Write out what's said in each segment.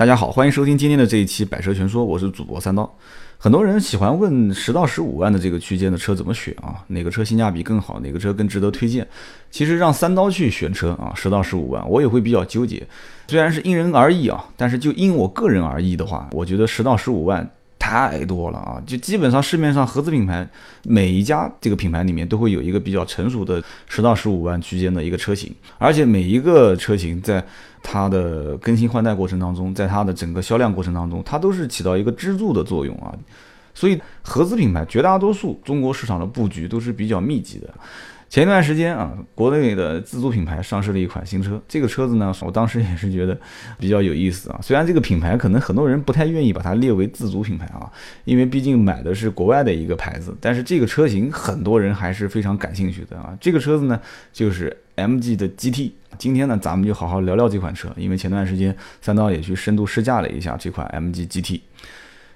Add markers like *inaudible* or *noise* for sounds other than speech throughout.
大家好，欢迎收听今天的这一期《百车全说》，我是主播三刀。很多人喜欢问十到十五万的这个区间的车怎么选啊？哪个车性价比更好？哪个车更值得推荐？其实让三刀去选车啊，十到十五万，我也会比较纠结。虽然是因人而异啊，但是就因我个人而异的话，我觉得十到十五万。太多了啊！就基本上市面上合资品牌，每一家这个品牌里面都会有一个比较成熟的十到十五万区间的一个车型，而且每一个车型在它的更新换代过程当中，在它的整个销量过程当中，它都是起到一个支柱的作用啊。所以合资品牌绝大多数中国市场的布局都是比较密集的。前一段时间啊，国内的自主品牌上市了一款新车，这个车子呢，我当时也是觉得比较有意思啊。虽然这个品牌可能很多人不太愿意把它列为自主品牌啊，因为毕竟买的是国外的一个牌子，但是这个车型很多人还是非常感兴趣的啊。这个车子呢，就是 MG 的 GT。今天呢，咱们就好好聊聊这款车，因为前段时间三刀也去深度试驾了一下这款 MG GT。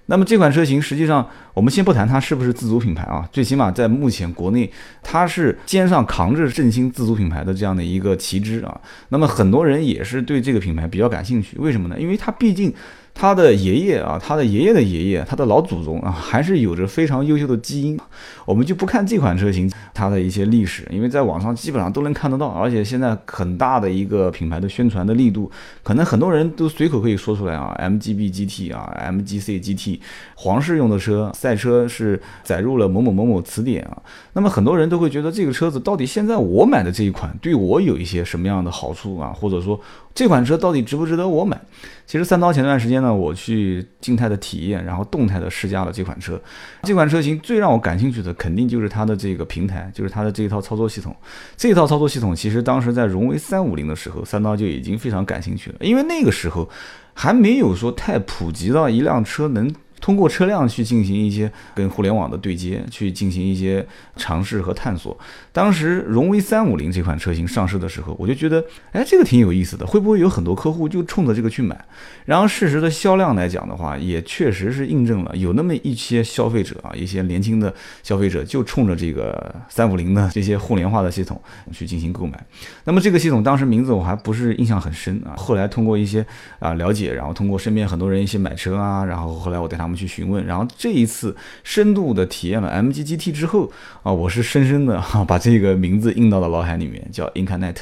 那么这款车型，实际上我们先不谈它是不是自主品牌啊，最起码在目前国内，它是肩上扛着振兴自主品牌的这样的一个旗帜啊。那么很多人也是对这个品牌比较感兴趣，为什么呢？因为它毕竟。他的爷爷啊，他的爷爷的爷爷，他的老祖宗啊，还是有着非常优秀的基因。我们就不看这款车型它的一些历史，因为在网上基本上都能看得到。而且现在很大的一个品牌的宣传的力度，可能很多人都随口可以说出来啊，MGB GT 啊，MGC GT，皇室用的车，赛车是载入了某某某某词典啊。那么很多人都会觉得这个车子到底现在我买的这一款对我有一些什么样的好处啊，或者说。这款车到底值不值得我买？其实三刀前段时间呢，我去静态的体验，然后动态的试驾了这款车。这款车型最让我感兴趣的，肯定就是它的这个平台，就是它的这一套操作系统。这套操作系统，其实当时在荣威三五零的时候，三刀就已经非常感兴趣了，因为那个时候还没有说太普及到一辆车能。通过车辆去进行一些跟互联网的对接，去进行一些尝试和探索。当时荣威三五零这款车型上市的时候，我就觉得，哎，这个挺有意思的，会不会有很多客户就冲着这个去买？然后事实的销量来讲的话，也确实是印证了，有那么一些消费者啊，一些年轻的消费者就冲着这个三五零的这些互联化的系统去进行购买。*laughs* 那么这个系统当时名字我还不是印象很深啊，后来通过一些啊了解，然后通过身边很多人一些买车啊，然后后来我带他们。去询问，然后这一次深度的体验了 MG GT 之后啊，我是深深的哈把这个名字印到了脑海里面，叫 Incarnet。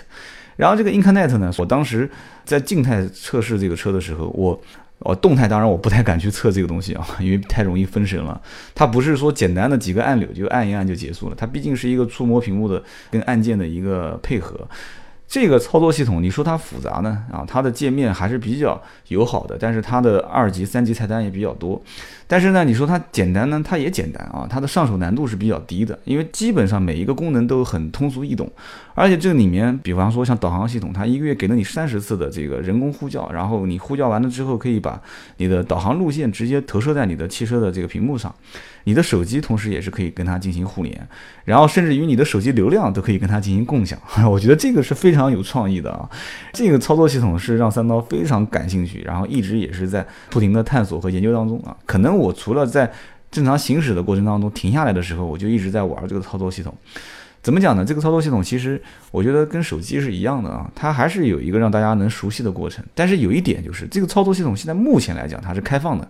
然后这个 Incarnet 呢，我当时在静态测试这个车的时候，我哦动态当然我不太敢去测这个东西啊，因为太容易分神了。它不是说简单的几个按钮就按一按就结束了，它毕竟是一个触摸屏幕的跟按键的一个配合。这个操作系统，你说它复杂呢？啊，它的界面还是比较友好的，但是它的二级、三级菜单也比较多。但是呢，你说它简单呢，它也简单啊，它的上手难度是比较低的，因为基本上每一个功能都很通俗易懂，而且这里面，比方说像导航系统，它一个月给了你三十次的这个人工呼叫，然后你呼叫完了之后，可以把你的导航路线直接投射在你的汽车的这个屏幕上，你的手机同时也是可以跟它进行互联，然后甚至于你的手机流量都可以跟它进行共享，*laughs* 我觉得这个是非常有创意的啊，这个操作系统是让三刀非常感兴趣，然后一直也是在不停的探索和研究当中啊，可能。我除了在正常行驶的过程当中停下来的时候，我就一直在玩这个操作系统。怎么讲呢？这个操作系统其实我觉得跟手机是一样的啊，它还是有一个让大家能熟悉的过程。但是有一点就是，这个操作系统现在目前来讲它是开放的。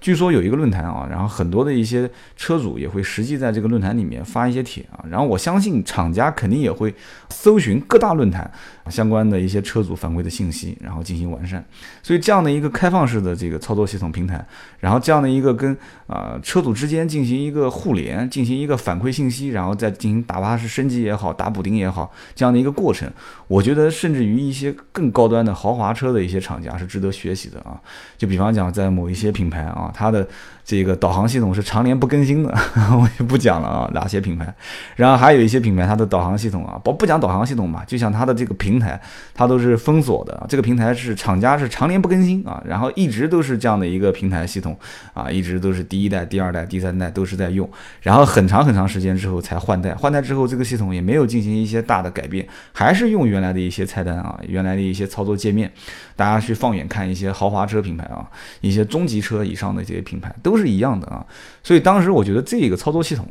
据说有一个论坛啊，然后很多的一些车主也会实际在这个论坛里面发一些帖啊，然后我相信厂家肯定也会搜寻各大论坛相关的一些车主反馈的信息，然后进行完善。所以这样的一个开放式的这个操作系统平台，然后这样的一个跟啊车主之间进行一个互联，进行一个反馈信息，然后再进行打巴式升级也好，打补丁也好，这样的一个过程，我觉得甚至于一些更高端的豪华车的一些厂家是值得学习的啊。就比方讲，在某一些品牌啊。它的这个导航系统是常年不更新的，*laughs* 我也不讲了啊，哪些品牌？然后还有一些品牌，它的导航系统啊，不不讲导航系统嘛，就像它的这个平台，它都是封锁的。这个平台是厂家是常年不更新啊，然后一直都是这样的一个平台系统啊，一直都是第一代、第二代、第三代都是在用，然后很长很长时间之后才换代，换代之后这个系统也没有进行一些大的改变，还是用原来的一些菜单啊，原来的一些操作界面。大家去放眼看一些豪华车品牌啊，一些中级车以上的这些品牌都都是一样的啊，所以当时我觉得这个操作系统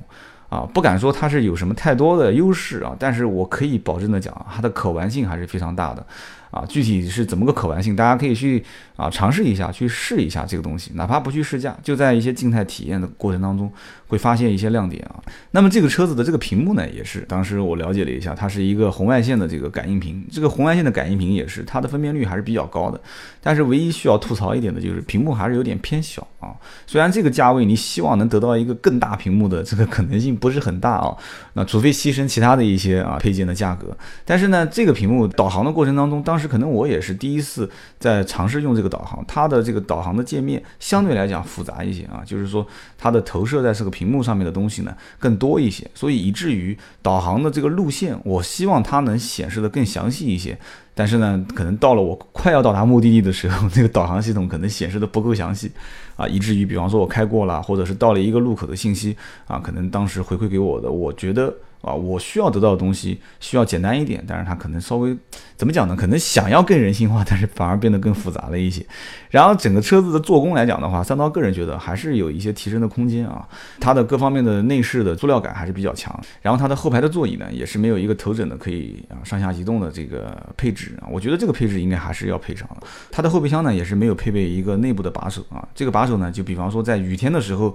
啊，不敢说它是有什么太多的优势啊，但是我可以保证的讲，它的可玩性还是非常大的。啊，具体是怎么个可玩性，大家可以去啊尝试一下，去试一下这个东西，哪怕不去试驾，就在一些静态体验的过程当中，会发现一些亮点啊。那么这个车子的这个屏幕呢，也是当时我了解了一下，它是一个红外线的这个感应屏，这个红外线的感应屏也是它的分辨率还是比较高的，但是唯一需要吐槽一点的就是屏幕还是有点偏小啊。虽然这个价位你希望能得到一个更大屏幕的这个可能性不是很大啊，那除非牺牲其他的一些啊配件的价格，但是呢，这个屏幕导航的过程当中，当时可能我也是第一次在尝试用这个导航，它的这个导航的界面相对来讲复杂一些啊，就是说它的投射在这个屏幕上面的东西呢更多一些，所以以至于导航的这个路线，我希望它能显示的更详细一些。但是呢，可能到了我快要到达目的地的时候，*laughs* 那个导航系统可能显示的不够详细啊，以至于比方说我开过了，或者是到了一个路口的信息啊，可能当时回馈给我的，我觉得。啊，我需要得到的东西需要简单一点，但是它可能稍微怎么讲呢？可能想要更人性化，但是反而变得更复杂了一些。然后整个车子的做工来讲的话，三刀个人觉得还是有一些提升的空间啊。它的各方面的内饰的塑料感还是比较强。然后它的后排的座椅呢，也是没有一个头枕的可以啊上下移动的这个配置啊。我觉得这个配置应该还是要配上的。它的后备箱呢，也是没有配备一个内部的把手啊。这个把手呢，就比方说在雨天的时候。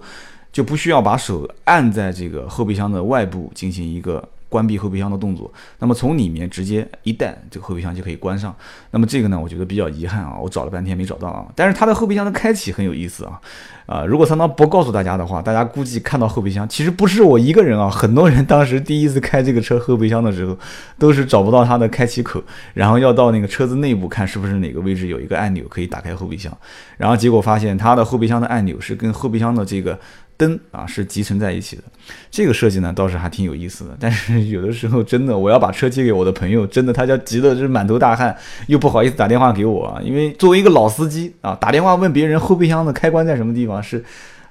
就不需要把手按在这个后备箱的外部进行一个关闭后备箱的动作，那么从里面直接一带，这个后备箱就可以关上。那么这个呢，我觉得比较遗憾啊，我找了半天没找到啊。*laughs* 但是它的后备箱的开启很有意思啊，啊，如果三刀不告诉大家的话，大家估计看到后备箱，其实不是我一个人啊，很多人当时第一次开这个车后备箱的时候，都是找不到它的开启口，然后要到那个车子内部看是不是哪个位置有一个按钮可以打开后备箱，然后结果发现它的后备箱的按钮是跟后备箱的这个。灯啊是集成在一起的，这个设计呢倒是还挺有意思的。但是 *laughs* 有的时候真的，我要把车借给我的朋友，真的他叫急的是满头大汗，又不好意思打电话给我啊。因为作为一个老司机啊，打电话问别人后备箱的开关在什么地方是。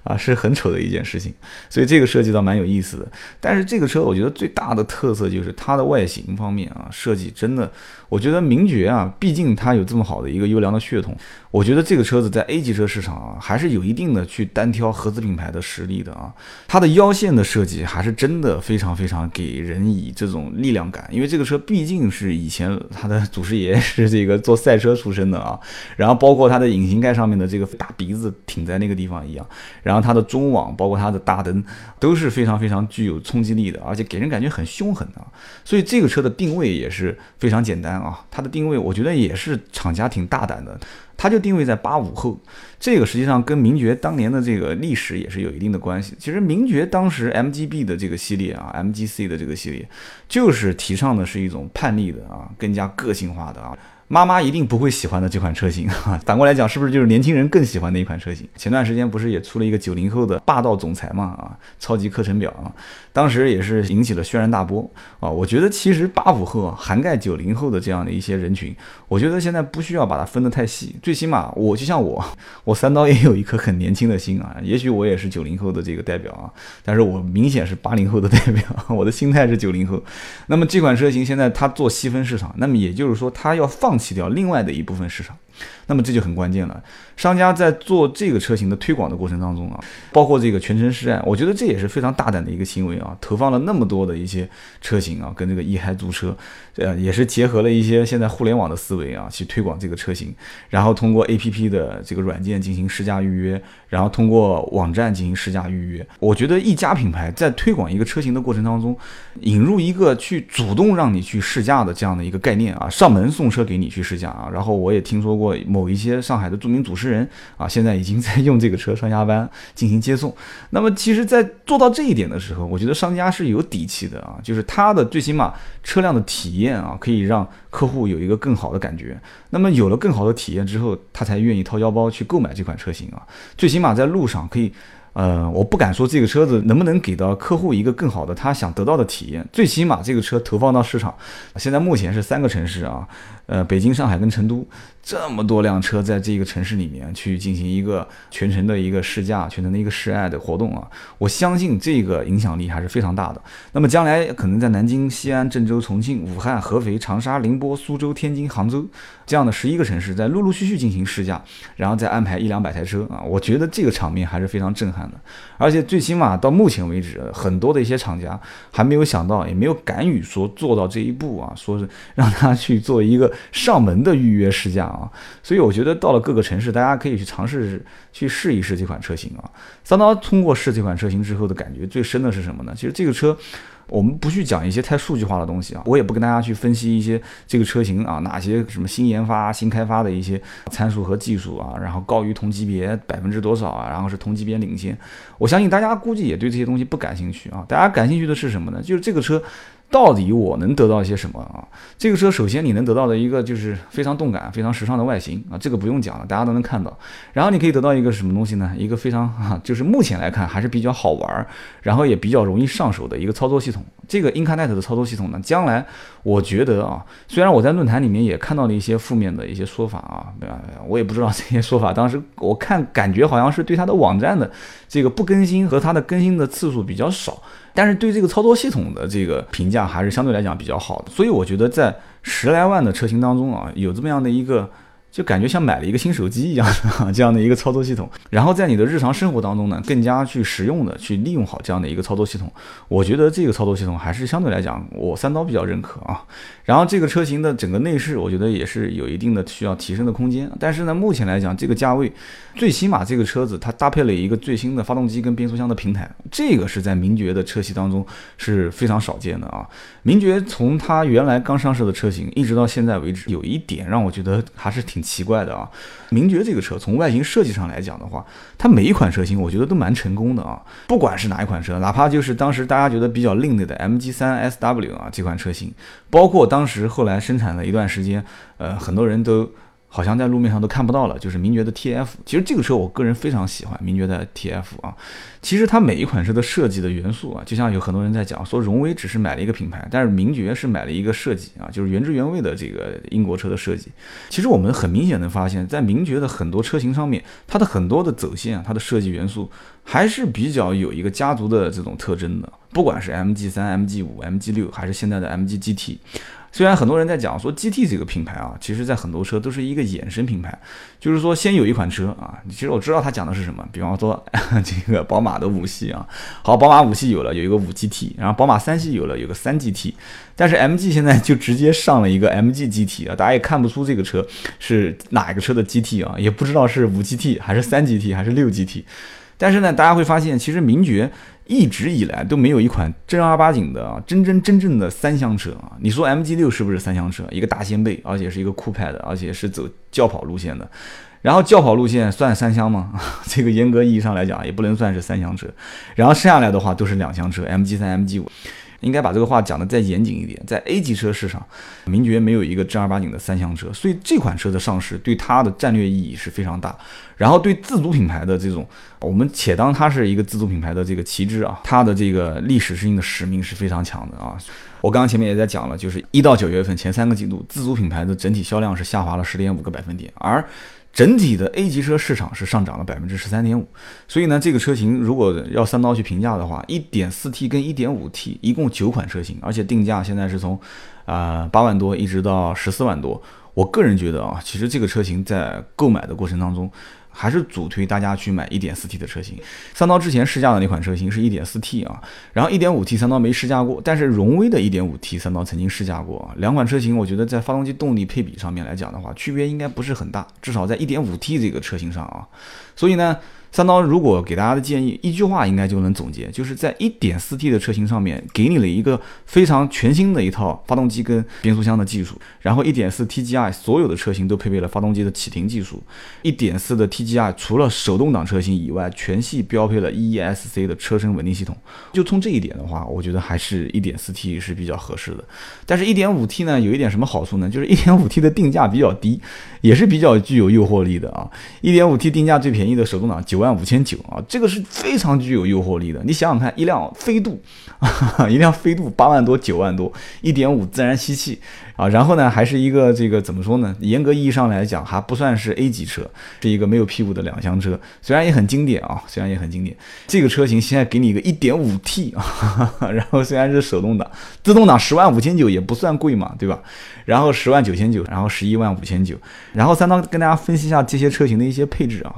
啊，是很丑的一件事情，所以这个设计倒蛮有意思的。但是这个车我觉得最大的特色就是它的外形方面啊，设计真的，我觉得名爵啊，毕竟它有这么好的一个优良的血统，我觉得这个车子在 A 级车市场啊，还是有一定的去单挑合资品牌的实力的啊。它的腰线的设计还是真的非常非常给人以这种力量感，因为这个车毕竟是以前它的祖师爷是这个做赛车出身的啊，然后包括它的引擎盖上面的这个大鼻子挺在那个地方一样，然后它的中网，包括它的大灯，都是非常非常具有冲击力的，而且给人感觉很凶狠啊。所以这个车的定位也是非常简单啊。它的定位，我觉得也是厂家挺大胆的，它就定位在八五后。这个实际上跟名爵当年的这个历史也是有一定的关系。其实名爵当时 MGB 的这个系列啊，MGC 的这个系列，就是提倡的是一种叛逆的啊，更加个性化的啊。妈妈一定不会喜欢的这款车型啊，*laughs* 反过来讲，是不是就是年轻人更喜欢的一款车型？前段时间不是也出了一个九零后的霸道总裁嘛？啊，超级课程表啊，当时也是引起了轩然大波啊。我觉得其实八五后涵盖九零后的这样的一些人群，我觉得现在不需要把它分得太细。最起码我就像我，*laughs* 我三刀也有一颗很年轻的心啊。也许我也是九零后的这个代表啊，但是我明显是八零后的代表，*laughs* 我的心态是九零后。那么这款车型现在它做细分市场，那么也就是说它要放。放弃掉另外的一部分市场，那么这就很关键了。商家在做这个车型的推广的过程当中啊，包括这个全程试驾，我觉得这也是非常大胆的一个行为啊。投放了那么多的一些车型啊，跟这个一嗨租车，呃，也是结合了一些现在互联网的思维啊，去推广这个车型。然后通过 A P P 的这个软件进行试驾预约，然后通过网站进行试驾预约。我觉得一家品牌在推广一个车型的过程当中，引入一个去主动让你去试驾的这样的一个概念啊，上门送车给你去试驾啊。然后我也听说过某一些上海的著名主持人啊，现在已经在用这个车上下班进行接送。那么其实，在做到这一点的时候，我觉得商家是有底气的啊，就是他的最起码车辆的体验啊，可以让客户有一个更好的感觉。那么有了更好的体验之后，他才愿意掏腰包去购买这款车型啊。最起码在路上可以。呃，我不敢说这个车子能不能给到客户一个更好的他想得到的体验，最起码这个车投放到市场，现在目前是三个城市啊，呃，北京、上海跟成都。这么多辆车在这个城市里面去进行一个全程的一个试驾、全程的一个试爱的活动啊，我相信这个影响力还是非常大的。那么将来可能在南京、西安、郑州、重庆、武汉、合肥、长沙、宁波、苏州、天津、杭州这样的十一个城市，在陆陆续续进行试驾，然后再安排一两百台车啊，我觉得这个场面还是非常震撼的。而且最起码到目前为止，很多的一些厂家还没有想到，也没有敢于说做到这一步啊，说是让他去做一个上门的预约试驾啊。所以我觉得到了各个城市，大家可以去尝试去试一试这款车型啊。三刀通过试这款车型之后的感觉最深的是什么呢？其实这个车。我们不去讲一些太数据化的东西啊，我也不跟大家去分析一些这个车型啊哪些什么新研发、新开发的一些参数和技术啊，然后高于同级别百分之多少啊，然后是同级别领先。我相信大家估计也对这些东西不感兴趣啊，大家感兴趣的是什么呢？就是这个车。到底我能得到一些什么啊？这个车首先你能得到的一个就是非常动感、非常时尚的外形啊，这个不用讲了，大家都能看到。然后你可以得到一个什么东西呢？一个非常啊，就是目前来看还是比较好玩，然后也比较容易上手的一个操作系统。这个 IncaNet 的操作系统呢，将来我觉得啊，虽然我在论坛里面也看到了一些负面的一些说法啊，对吧我也不知道这些说法，当时我看感觉好像是对它的网站的这个不更新和它的更新的次数比较少。但是对这个操作系统的这个评价还是相对来讲比较好的，所以我觉得在十来万的车型当中啊，有这么样的一个。就感觉像买了一个新手机一样的 *laughs* 这样的一个操作系统，然后在你的日常生活当中呢，更加去实用的去利用好这样的一个操作系统，我觉得这个操作系统还是相对来讲我三刀比较认可啊。然后这个车型的整个内饰，我觉得也是有一定的需要提升的空间。但是呢，目前来讲这个价位，最起码这个车子它搭配了一个最新的发动机跟变速箱的平台，这个是在名爵的车系当中是非常少见的啊。名爵从它原来刚上市的车型一直到现在为止，有一点让我觉得还是挺。奇怪的啊，名爵这个车从外形设计上来讲的话，它每一款车型我觉得都蛮成功的啊。不管是哪一款车，哪怕就是当时大家觉得比较另类的 MG 三 SW 啊这款车型，包括当时后来生产了一段时间，呃，很多人都。好像在路面上都看不到了，就是名爵的 TF。其实这个车我个人非常喜欢名爵的 TF 啊。其实它每一款车的设计的元素啊，就像有很多人在讲说荣威只是买了一个品牌，但是名爵是买了一个设计啊，就是原汁原味的这个英国车的设计。其实我们很明显的发现，在名爵的很多车型上面，它的很多的走线啊，它的设计元素还是比较有一个家族的这种特征的。不管是 MG 三、MG 五、MG 六，还是现在的 MG GT。虽然很多人在讲说 GT 这个品牌啊，其实在很多车都是一个衍生品牌，就是说先有一款车啊，其实我知道他讲的是什么，比方说 *laughs* 这个宝马的五系啊，好，宝马五系有了，有一个五 GT，然后宝马三系有了，有个三 GT，但是 MG 现在就直接上了一个 MG GT 啊，大家也看不出这个车是哪一个车的 GT 啊，也不知道是五 GT 还是三 GT 还是六 GT，但是呢，大家会发现其实名爵。一直以来都没有一款正儿八经的啊，真真真正的三厢车啊。你说 MG 六是不是三厢车？一个大掀背，而且是一个酷派的，而且是走轿跑路线的。然后轿跑路线算三厢吗？*laughs* 这个严格意义上来讲也不能算是三厢车。然后剩下来的话都是两厢车，MG 三、MG 五。应该把这个话讲的再严谨一点，在 A 级车市场，名爵没有一个正儿八经的三厢车，所以这款车的上市对它的战略意义是非常大。然后对自主品牌的这种，我们且当它是一个自主品牌的这个旗帜啊，它的这个历史性的使命是非常强的啊。我刚刚前面也在讲了，就是一到九月份前三个季度，自主品牌的整体销量是下滑了十点五个百分点，而整体的 A 级车市场是上涨了百分之十三点五，所以呢，这个车型如果要三刀去评价的话，一点四 T 跟一点五 T 一共九款车型，而且定价现在是从啊八万多一直到十四万多，我个人觉得啊，其实这个车型在购买的过程当中。还是主推大家去买 1.4T 的车型。三刀之前试驾的那款车型是 1.4T 啊，然后 1.5T 三刀没试驾过，但是荣威的 1.5T 三刀曾经试驾过啊。两款车型，我觉得在发动机动力配比上面来讲的话，区别应该不是很大，至少在 1.5T 这个车型上啊。所以呢。三刀如果给大家的建议，一句话应该就能总结，就是在一点四 T 的车型上面，给你了一个非常全新的一套发动机跟变速箱的技术。然后一点四 TGI 所有的车型都配备了发动机的启停技术。一点四的 TGI 除了手动挡车型以外，全系标配了 ESC 的车身稳定系统。就从这一点的话，我觉得还是一点四 T 是比较合适的。但是一点五 T 呢，有一点什么好处呢？就是一点五 T 的定价比较低，也是比较具有诱惑力的啊。一点五 T 定价最便宜的手动挡九。万五千九啊，这个是非常具有诱惑力的。你想想看，一辆飞度啊，*laughs* 一辆飞度八万多九万多，一点五自然吸气啊，然后呢，还是一个这个怎么说呢？严格意义上来讲，还不算是 A 级车，是一个没有屁股的两厢车。虽然也很经典啊，虽然也很经典。这个车型现在给你一个一点五 T 啊哈哈，然后虽然是手动挡，自动挡十万五千九也不算贵嘛，对吧？然后十万九千九，然后十一万五千九，然后三刀跟大家分析一下这些车型的一些配置啊。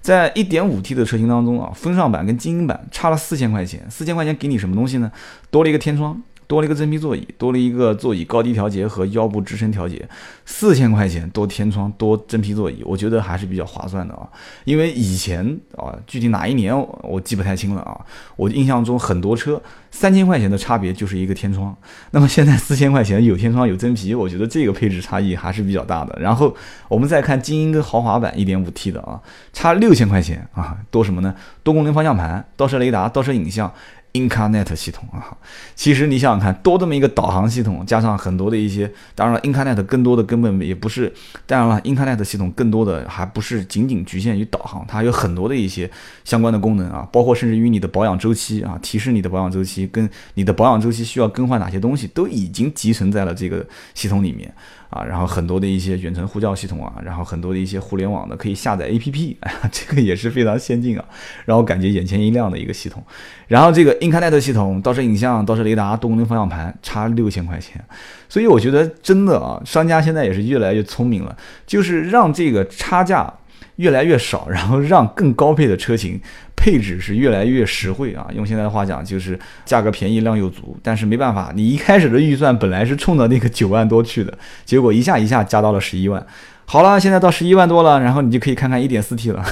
在 1.5T 的车型当中啊，风尚版跟精英版差了四千块钱，四千块钱给你什么东西呢？多了一个天窗，多了一个真皮座椅，多了一个座椅高低调节和腰部支撑调节，四千块钱多天窗多真皮座椅，我觉得还是比较划算的啊。因为以前啊，具体哪一年我记不太清了啊，我印象中很多车三千块钱的差别就是一个天窗，那么现在四千块钱有天窗有真皮，我觉得这个配置差异还是比较大的。然后我们再看精英跟豪华版一点五 T 的啊，差六千块钱啊，多什么呢？多功能方向盘、倒车雷达、倒车影像。InCarNet 系统啊，其实你想想看，多这么一个导航系统，加上很多的一些，当然了，InCarNet 更多的根本也不是，当然了，InCarNet 系统更多的还不是仅仅局限于导航，它有很多的一些相关的功能啊，包括甚至于你的保养周期啊，提示你的保养周期跟你的保养周期需要更换哪些东西，都已经集成在了这个系统里面。啊，然后很多的一些远程呼叫系统啊，然后很多的一些互联网的可以下载 APP，哎呀，这个也是非常先进啊，让我感觉眼前一亮的一个系统。然后这个 IncaNet 系统，倒车影像、倒车雷达、多功能方向盘，差六千块钱。所以我觉得真的啊，商家现在也是越来越聪明了，就是让这个差价越来越少，*laughs* 然后让更高配的车型。配置是越来越实惠啊，用现在的话讲就是价格便宜量又足，但是没办法，你一开始的预算本来是冲着那个 *laughs* 九万多去的，结果一下一下加到了十一万。好了，现在到十一万多了，然后你就可以看看一点四 T 了。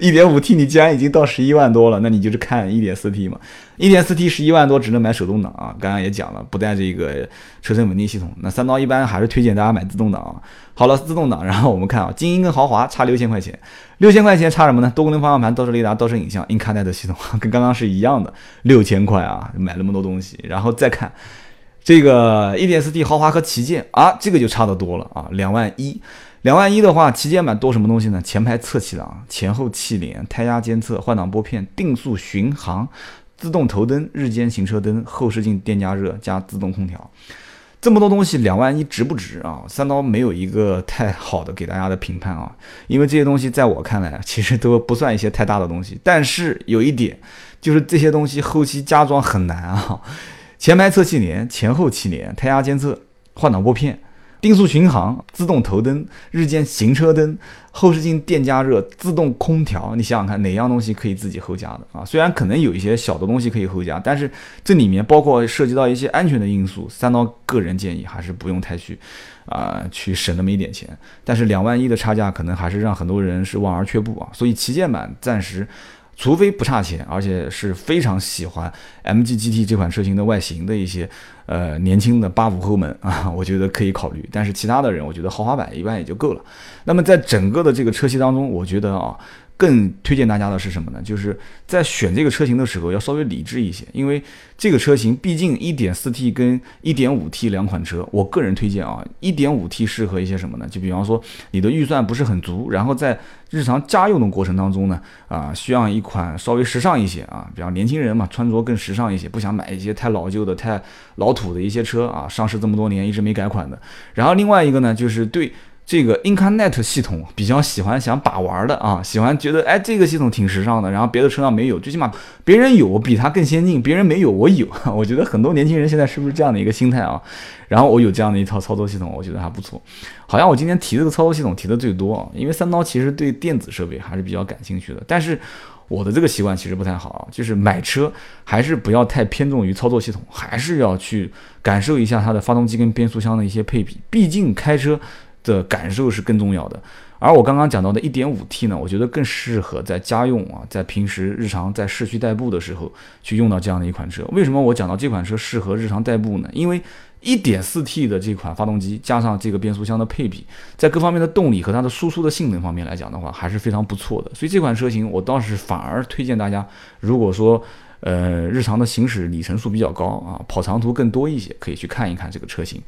一点五 T 你既然已经到十一万多了，那你就是看一点四 T 嘛。一点四 T 十一万多只能买手动挡啊，刚刚也讲了不带这个车身稳定系统。那三刀一般还是推荐大家买自动挡啊。好了，自动挡，然后我们看啊，精英跟豪华差六千块钱，六千块钱差什么呢？多功能方向盘、倒车雷达、倒车影像、InCarNet 系统跟刚刚是一样的，六千块啊，买那么多东西，然后再看这个一点四 T 豪华和旗舰啊，这个就差得多了啊，两万一。两万一的话，旗舰版多什么东西呢？前排侧气囊、前后气帘、胎压监测、换挡拨片、定速巡航、自动头灯、日间行车灯、后视镜电加热加自动空调，这么多东西，两万一值不值啊？三刀没有一个太好的给大家的评判啊，因为这些东西在我看来其实都不算一些太大的东西。但是有一点，就是这些东西后期加装很难啊。前排侧气帘、前后气帘、胎压监测、换挡拨片。定速巡航、自动头灯、日间行车灯、后视镜电加热、自动空调，你想想看哪样东西可以自己后加的啊？虽然可能有一些小的东西可以后加，但是这里面包括涉及到一些安全的因素，三刀个人建议还是不用太去啊去省那么一点钱。但是两万一的差价可能还是让很多人是望而却步啊。所以旗舰版暂时。除非不差钱，而且是非常喜欢 MG GT 这款车型的外形的一些呃年轻的八五后们啊，*laughs* 我觉得可以考虑。但是其他的人，我觉得豪华版一般也就够了。那么在整个的这个车系当中，我觉得啊。更推荐大家的是什么呢？就是在选这个车型的时候要稍微理智一些，因为这个车型毕竟 1.4T 跟 1.5T 两款车，我个人推荐啊，1.5T 适合一些什么呢？就比方说你的预算不是很足，然后在日常家用的过程当中呢，啊，需要一款稍微时尚一些啊，比方年轻人嘛，穿着更时尚一些，不想买一些太老旧的、太老土的一些车啊，上市这么多年一直没改款的。然后另外一个呢，就是对。这个 InCarNet 系统比较喜欢想把玩的啊，喜欢觉得哎这个系统挺时尚的，然后别的车上没有，最起码别人有比它更先进，别人没有我有。*laughs* 我觉得很多年轻人现在是不是这样的一个心态啊？然后我有这样的一套操作系统，我觉得还不错。好像我今天提这个操作系统提的最多啊，因为三刀其实对电子设备还是比较感兴趣的。但是我的这个习惯其实不太好，就是买车还是不要太偏重于操作系统，还是要去感受一下它的发动机跟变速箱的一些配比，毕竟开车。的感受是更重要的，而我刚刚讲到的 1.5T 呢，我觉得更适合在家用啊，在平时日常在市区代步的时候去用到这样的一款车。为什么我讲到这款车适合日常代步呢？因为 1.4T 的这款发动机加上这个变速箱的配比，在各方面的动力和它的输出的性能方面来讲的话，还是非常不错的。所以这款车型我倒是反而推荐大家，如果说。呃，日常的行驶里程数比较高啊，跑长途更多一些，可以去看一看这个车型。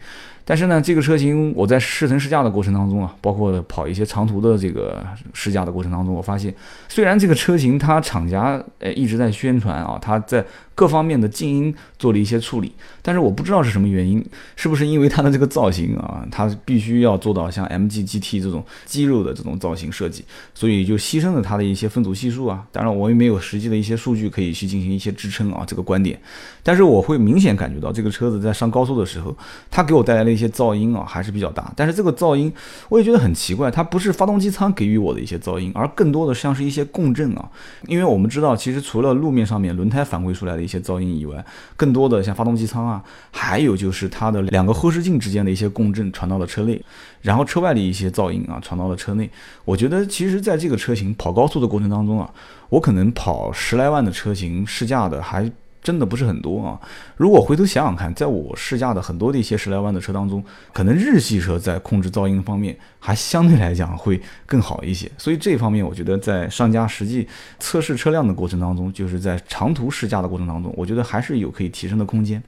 但是呢，这个车型我在试乘试驾的过程当中啊，包括跑一些长途的这个试驾的过程当中，我发现，虽然这个车型它厂家呃一直在宣传啊，它在。各方面的静音做了一些处理，但是我不知道是什么原因，是不是因为它的这个造型啊，它必须要做到像 MG GT 这种肌肉的这种造型设计，所以就牺牲了它的一些分组系数啊。当然，我也没有实际的一些数据可以去进行一些支撑啊这个观点。但是我会明显感觉到这个车子在上高速的时候，它给我带来了一些噪音啊还是比较大，但是这个噪音我也觉得很奇怪，它不是发动机舱给予我的一些噪音，而更多的像是一些共振啊。因为我们知道，其实除了路面上面轮胎反馈出来的一些噪音以外，更多的像发动机舱啊，还有就是它的两个后视镜之间的一些共振传到了车内，然后车外的一些噪音啊传到了车内。我觉得其实在这个车型跑高速的过程当中啊，我可能跑十来万的车型试驾的还。真的不是很多啊！如果回头想想看，在我试驾的很多的一些十来万的车当中，可能日系车在控制噪音方面还相对来讲会更好一些。所以这方面，我觉得在商家实际测试车辆的过程当中，就是在长途试驾的过程当中，我觉得还是有可以提升的空间。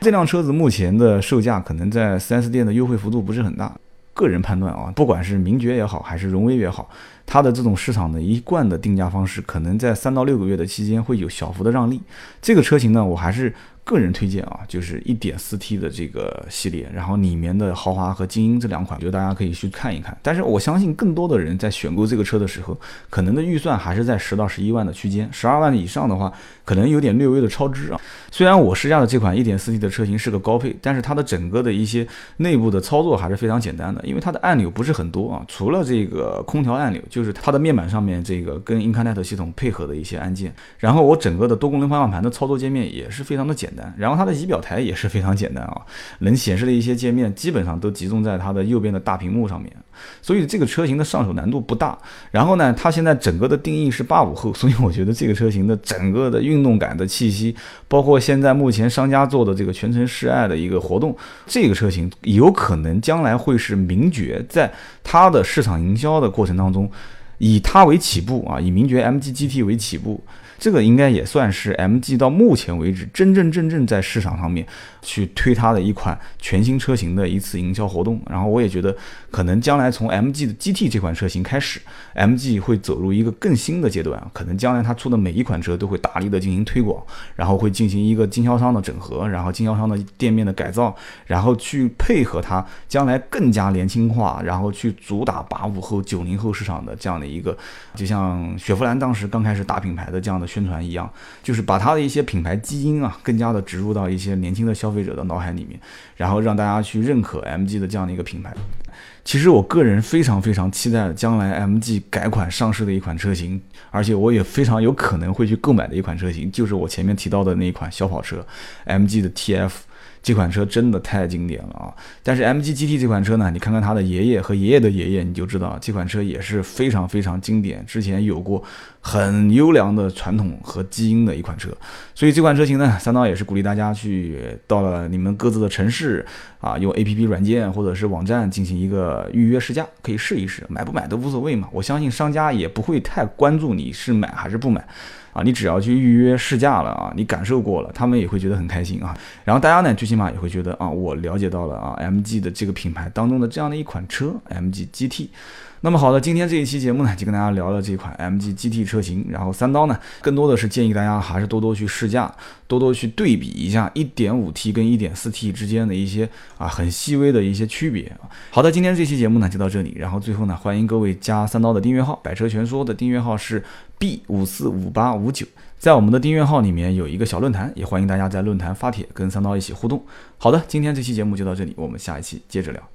这辆车子目前的售价可能在 4S 店的优惠幅度不是很大。个人判断啊，不管是名爵也好，还是荣威也好，它的这种市场的一贯的定价方式，可能在三到六个月的期间会有小幅的让利。这个车型呢，我还是。个人推荐啊，就是一点四 T 的这个系列，然后里面的豪华和精英这两款，我觉得大家可以去看一看。但是我相信更多的人在选购这个车的时候，可能的预算还是在十到十一万的区间，十二万以上的话，可能有点略微的超支啊。虽然我试驾的这款一点四 T 的车型是个高配，但是它的整个的一些内部的操作还是非常简单的，因为它的按钮不是很多啊，除了这个空调按钮，就是它的面板上面这个跟 Incarnet 系统配合的一些按键。然后我整个的多功能方向盘的操作界面也是非常的简单，然后它的仪表台也是非常简单啊，能显示的一些界面基本上都集中在它的右边的大屏幕上面，所以这个车型的上手难度不大。然后呢，它现在整个的定义是八五后，所以我觉得这个车型的整个的运动感的气息，包括现在目前商家做的这个全程示爱的一个活动，这个车型有可能将来会是名爵在它的市场营销的过程当中，以它为起步啊，以名爵 MG GT 为起步。这个应该也算是 MG 到目前为止真真正正在市场上面去推它的一款全新车型的一次营销活动。然后我也觉得，可能将来从 MG 的 GT 这款车型开始，MG 会走入一个更新的阶段。可能将来它出的每一款车都会大力的进行推广，然后会进行一个经销商的整合，然后经销商的店面的改造，然后去配合它将来更加年轻化，然后去主打八五后、九零后市场的这样的一个，就像雪佛兰当时刚开始打品牌的这样的。宣传一样，就是把它的一些品牌基因啊，更加的植入到一些年轻的消费者的脑海里面，然后让大家去认可 MG 的这样的一个品牌。其实我个人非常非常期待将来 MG 改款上市的一款车型，而且我也非常有可能会去购买的一款车型，就是我前面提到的那一款小跑车 MG 的 TF。这款车真的太经典了啊！但是 MG GT 这款车呢，你看看它的爷爷和爷爷的爷爷，你就知道这款车也是非常非常经典，之前有过很优良的传统和基因的一款车。所以这款车型呢，三刀也是鼓励大家去到了你们各自的城市啊，用 APP 软件或者是网站进行一个预约试驾，可以试一试，买不买都无所谓嘛。我相信商家也不会太关注你是买还是不买。啊，你只要去预约试驾了啊，你感受过了，他们也会觉得很开心啊。然后大家呢，最起码也会觉得啊，我了解到了啊，MG 的这个品牌当中的这样的一款车，MG GT。那么好的，今天这一期节目呢，就跟大家聊了这款 MG GT 车型。然后三刀呢，更多的是建议大家还是多多去试驾，多多去对比一下 1.5T 跟 1.4T 之间的一些啊很细微的一些区别。好的，今天这期节目呢就到这里。然后最后呢，欢迎各位加三刀的订阅号，百车全说的订阅号是 B 五四五八五九，在我们的订阅号里面有一个小论坛，也欢迎大家在论坛发帖跟三刀一起互动。好的，今天这期节目就到这里，我们下一期接着聊。